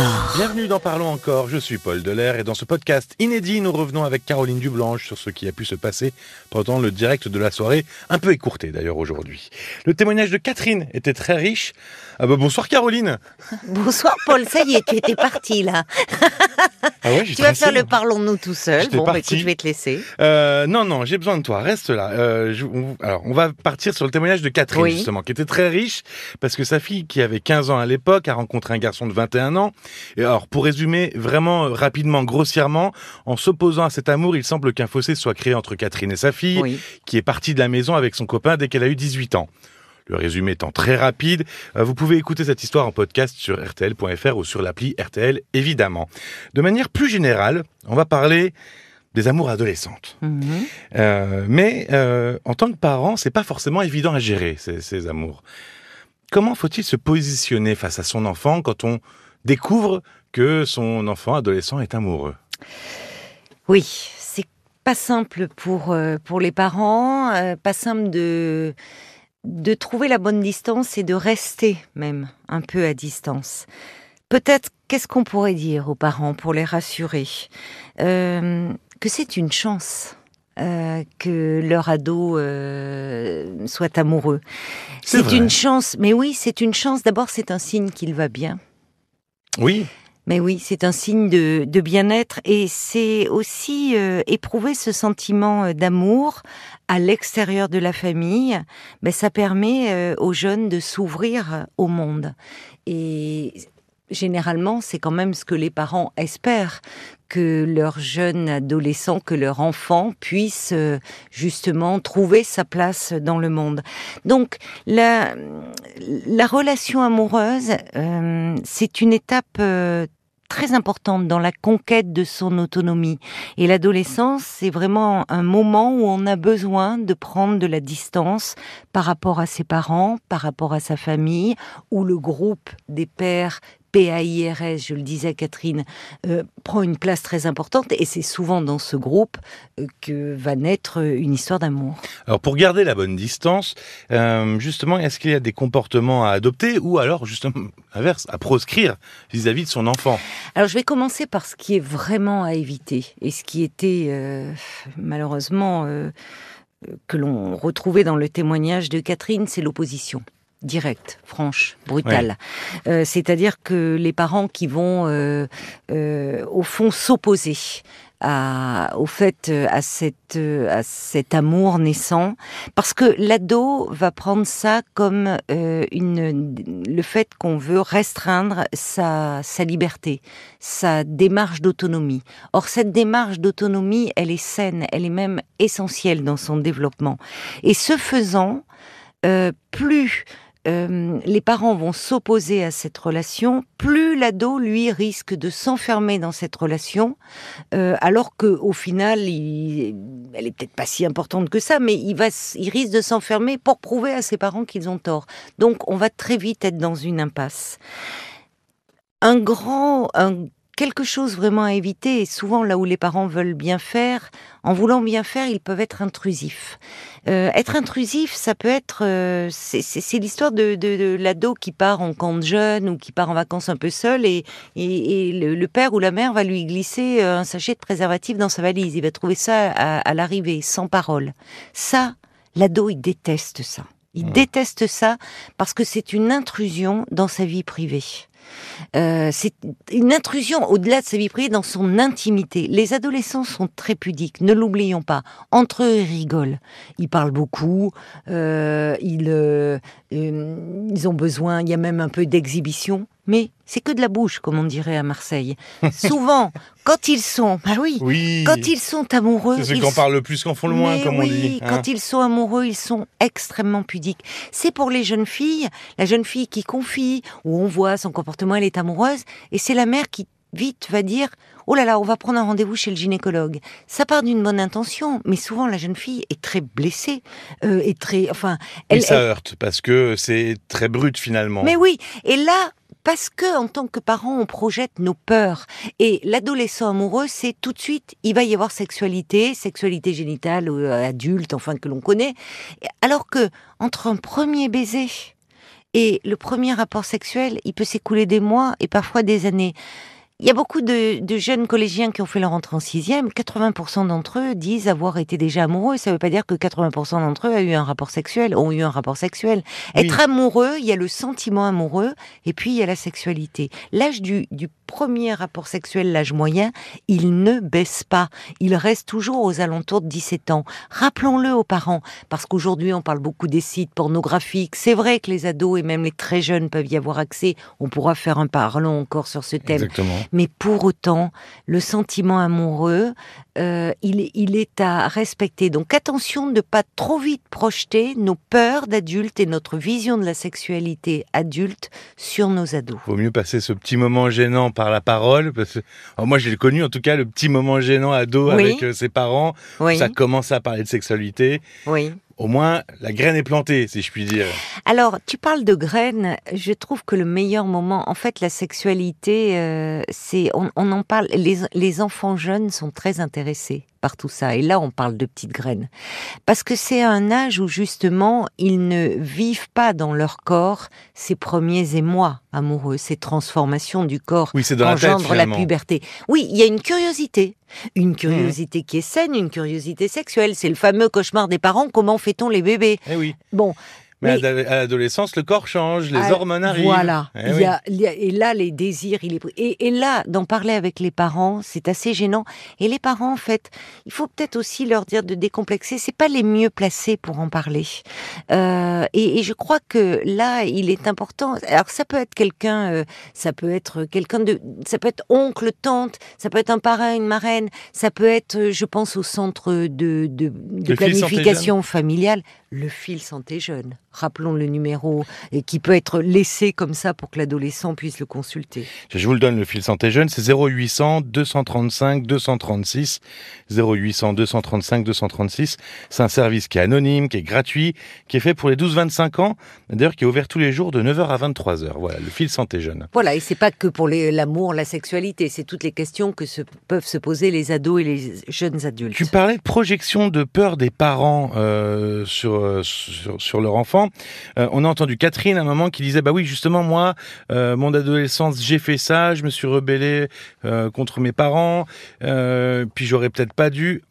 encore. Bienvenue dans Parlons encore, je suis Paul Delair et dans ce podcast inédit, nous revenons avec Caroline Dublanche sur ce qui a pu se passer pendant le direct de la soirée, un peu écourté d'ailleurs aujourd'hui. Le témoignage de Catherine était très riche. Ah bah bonsoir Caroline Bonsoir Paul, ça y est, tu étais parti là. Ah ouais, Tu vas faire le parlons-nous tout seul. Bon, bah, écoute, je vais te laisser. Euh, non, non, j'ai besoin de toi, reste là. Euh, je- on, alors, on va partir sur le témoignage de Catherine, Oui. justement, qui était très riche, parce que sa fille, qui avait 15 ans à l'époque, a rencontré un garçon de 21 ans. Et alors, pour résumer vraiment euh, rapidement, grossièrement, en s'opposant à cet amour, il semble qu'un fossé soit créé entre Catherine et sa fille, Oui. qui est partie de la maison avec son copain dès qu'elle a eu 18 ans. Le résumé étant très rapide, euh, vous pouvez écouter cette histoire en podcast sur rtl.fr ou sur l'appli RTL, évidemment. De manière plus générale, on va parler des amours adolescentes. Mhm. Euh, mais euh, en tant que parent, c'est pas forcément évident à gérer ces, ces amours. Comment faut-il se positionner face à son enfant quand on découvre que son enfant adolescent est amoureux? Oui, c'est pas simple pour, euh, pour les parents, pas simple de, de trouver la bonne distance et de rester même un peu à distance. Peut-être, qu'est-ce qu'on pourrait dire aux parents pour les rassurer? Euh, Que c'est une chance. euh, que leur ado euh, soit amoureux. C'est une chance, mais oui, c'est une chance. D'abord, c'est un signe qu'il va bien. Oui, Mais oui, c'est un signe de, bien-être et c'est aussi euh, éprouver ce sentiment euh, d'amour à l'extérieur de la famille. Ben, ça permet euh, aux jeunes de s'ouvrir au monde. Et généralement, c'est quand même ce que les parents espèrent que leur jeune adolescent, que leur enfant puisse justement trouver sa place dans le monde. Donc la, la relation amoureuse, c'est une étape très importante dans la conquête de son autonomie. Et l'adolescence, c'est vraiment un moment où on a besoin de prendre de la distance par rapport à ses parents, par rapport à sa famille, où le groupe des pères PAIRS, je le disais Catherine, euh, prend une place très importante et c'est souvent dans ce groupe euh, que va naître une histoire d'amour. alors pour garder la bonne distance, euh, justement, est-ce qu'il y a des comportements à adopter ou alors justement, inverse, à proscrire vis-à-vis de son enfant? Alors je vais commencer par ce qui est vraiment à éviter et ce qui était euh, malheureusement euh, euh, que l'on retrouvait dans le témoignage de Catherine, c'est l'opposition directe, franche, brutale. Euh, C'est-à-dire que les parents qui vont euh, euh, au fond s'opposer à, au fait, à, cette, à cet amour naissant, parce que l'ado va prendre ça comme euh, une, le fait qu'on veut restreindre sa, sa liberté, sa démarche d'autonomie. Or, cette démarche d'autonomie, elle est saine, elle est même essentielle dans son développement. Et ce faisant, euh, plus euh, les parents vont s'opposer à cette relation, plus l'ado, lui, risque de s'enfermer dans cette relation, euh, alors que au final, elle est peut-être pas si importante que ça, mais il va, il risque de s'enfermer pour prouver à ses parents qu'ils ont tort. Donc, on va très vite être dans une impasse. Un grand, quelque chose vraiment à éviter, et souvent là où les parents veulent bien faire, en voulant bien faire, ils peuvent être intrusifs. Euh, être intrusif, ça peut être, euh, c'est l'histoire de, de, de l'ado qui part en camp de jeunes ou qui part en vacances un peu seul et, et, et le, le père ou la mère va lui glisser euh, un sachet de préservatif dans sa valise. Il va trouver ça à, à l'arrivée, sans parole. Ça, l'ado, il déteste ça. Il Mmh. déteste ça parce que c'est une intrusion dans sa vie privée. Euh, c'est une intrusion au-delà de sa vie privée dans son intimité. Les adolescents sont très pudiques, ne l'oublions pas. Entre eux, ils rigolent. Ils parlent beaucoup. euh, ils, euh, ils ont besoin. Il y a même un peu d'exhibition. Mais c'est que de la bouche, comme on dirait à Marseille. Souvent, quand ils sont, bah oui, Oui, quand ils sont amoureux, c'est ceux qui en parlent le plus qu'en font le moins, comme on dit. hein. quand ils sont amoureux, ils sont extrêmement pudiques. C'est pour les jeunes filles, la jeune fille qui confie, où on voit son elle est amoureuse, et c'est la mère qui vite va dire oh là là on va prendre un rendez-vous chez le gynécologue ça part d'une bonne intention mais souvent la jeune fille est très blessée euh, est très enfin Et elle, ça elle- heurte parce que c'est très brut finalement. mais oui, et là, parce que en tant que parents, on projette nos peurs. Et l'adolescent amoureux, c'est tout de suite, il va y avoir sexualité, sexualité génitale ou euh, adulte, enfin que l'on connaît. Alors que entre un premier baiser Et le premier rapport sexuel, il peut s'écouler des mois et parfois des années. Il y a beaucoup de, jeunes collégiens qui ont fait leur entrée en sixième. 80% d'entre eux disent avoir été déjà amoureux. Ça ne veut pas dire que 80% d'entre eux ont eu un rapport sexuel, ont eu un rapport sexuel. Être amoureux, il y a le sentiment amoureux et puis il y a la sexualité. L'âge du, du premier rapport sexuel, l'âge moyen, il ne baisse pas. Il reste toujours aux alentours de 17 ans. Rappelons-le aux parents, parce qu'aujourd'hui on parle beaucoup des sites pornographiques. C'est vrai que les ados et même les très jeunes peuvent y avoir accès. On pourra faire un parlons encore sur ce thème. Exactement. Mais pour autant, le sentiment amoureux, euh, il, est à respecter. Donc attention de ne pas trop vite projeter nos peurs d'adultes et notre vision de la sexualité adulte sur nos ados. Vaut mieux passer ce petit moment gênant par la parole. Parce que, moi, j'ai connu en tout cas le petit moment gênant ado avec euh, ses parents. Ça commence à parler de sexualité. Oui au moins la graine est plantée, si je puis dire. Alors, tu parles de graines. Je trouve que le meilleur moment, en fait, la sexualité, euh, c'est, on, en parle. Les, les enfants jeunes sont très intéressés par tout ça. Et là, on parle de petites graines. Parce que c'est un âge où justement, ils ne vivent pas dans leur corps ces premiers émois amoureux, ces transformations du corps oui, dans engendrent la, puberté. Oui, il y a une curiosité. Une curiosité qui est saine, une curiosité sexuelle. C'est le fameux cauchemar des parents. Comment fait-on les bébés? Eh oui. Bon, mais, à l'adolescence, le corps change, les ah, hormones arrivent. Voilà. Eh et là, les désirs, il est et, et là, d'en parler avec les parents, c'est assez gênant. Et les parents, en fait, il faut peut-être aussi leur dire de décomplexer. C'est pas les mieux placés pour en parler. Euh, et, je crois que là, il est important. Alors, ça peut être quelqu'un, euh, ça peut être quelqu'un de, ça peut être oncle, tante, ça peut être un parrain, une marraine, ça peut être, euh, je pense, au centre de, de, de planification familiale, le fil santé jeune rappelons le numéro, et qui peut être laissé comme ça pour que l'adolescent puisse le consulter. Je vous le donne, le fil santé jeune, c'est 0800 235 236. 0800 235 236. C'est un service qui est anonyme, qui est gratuit, qui est fait pour les 12-25 ans, d'ailleurs qui est ouvert tous les jours de 9h à 23h. Voilà, le fil santé jeune. Voilà, et c'est pas que pour l'amour, la sexualité, c'est toutes les questions que se, peuvent se poser les ados et les jeunes adultes. Tu parlais de projection de peur des parents euh, sur, euh, sur, sur leur enfant. Euh, on a entendu Catherine à un moment qui disait bah oui justement moi euh, mon adolescence j'ai fait ça, je me suis rebellé euh, contre mes parents, puis j'aurais peut-être pas dû.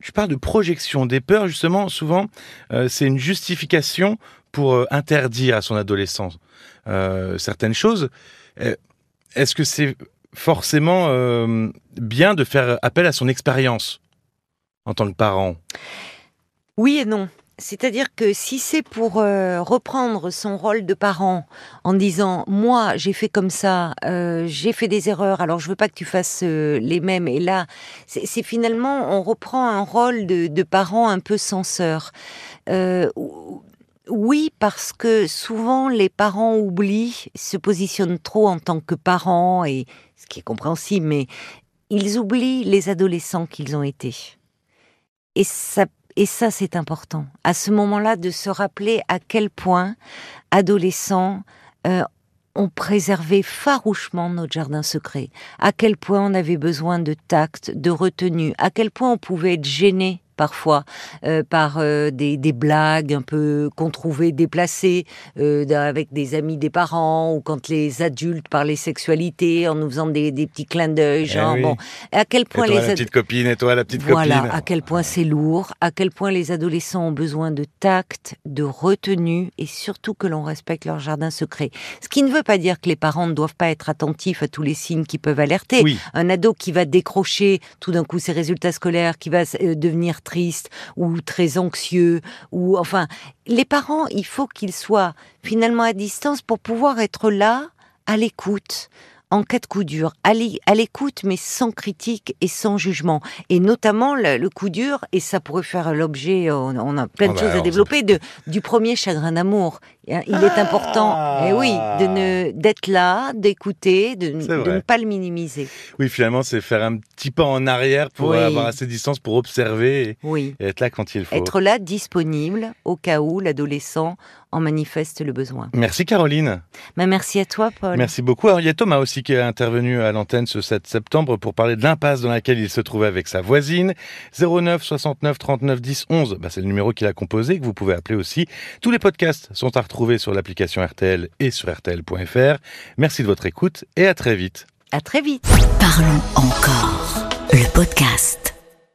Je parle de projection des peurs justement souvent c'est une justification pour interdire à son adolescence certaines choses. Est-ce que c'est forcément bien de faire appel à son expérience en tant que parent? Oui et non. C'est-à-dire que si c'est pour euh, reprendre son rôle de parent en disant moi j'ai fait comme ça, euh, j'ai fait des erreurs, alors je veux pas que tu fasses euh, les mêmes. Et là, c'est finalement on reprend un rôle de, de parent un peu censeur. oui, parce que souvent les parents oublient, se positionnent trop en tant que parents et ce qui est compréhensible, mais ils oublient les adolescents qu'ils ont été. Et ça et ça, c'est important. À ce moment-là, de se rappeler à quel point, adolescents, euh, on préservait farouchement notre jardin secret, à quel point on avait besoin de tact, de retenue, à quel point on pouvait être gêné parfois euh, par euh, des, blagues un peu qu'on trouvait déplacées euh, avec des amis des parents ou quand les adultes parlaient sexualité en nous faisant des, petits clins d'œil, eh genre bon, à quel point et toi, la petite copine et toi la petite voilà, à quel point c'est lourd, à quel point les adolescents ont besoin de tact, de retenue et surtout que l'on respecte leur jardin secret. Ce qui ne veut pas dire que les parents ne doivent pas être attentifs à tous les signes qui peuvent alerter. Un ado qui va décrocher tout d'un coup ses résultats scolaires, qui va devenir triste ou très anxieux ou enfin les parents il faut qu'ils soient finalement à distance pour pouvoir être là à l'écoute en cas de coup dur, à l'écoute, mais sans critique et sans jugement. Et notamment le, coup dur, et ça pourrait faire l'objet, on, a plein de ah choses à développer, de, du premier chagrin d'amour. Il est important, et eh oui, de ne d'être là, d'écouter, de, ne pas le minimiser. Oui, finalement, c'est faire un petit pas en arrière pour avoir assez de distance pour observer et, être là quand il faut. Être là, disponible, au cas où l'adolescent en manifeste le besoin. Merci Caroline. Bah, merci à toi Paul. Merci beaucoup. Alors il y a Thomas aussi qui est intervenu à l'antenne ce 7 septembre pour parler de l'impasse dans laquelle il se trouvait avec sa voisine. 09 69 39 10 11, bah, c'est le numéro qu'il a composé que vous pouvez appeler aussi. Tous les podcasts sont à retrouver sur l'application RTL et sur RTL.fr. Merci de votre écoute et à très vite. À très vite. Parlons encore. Le podcast.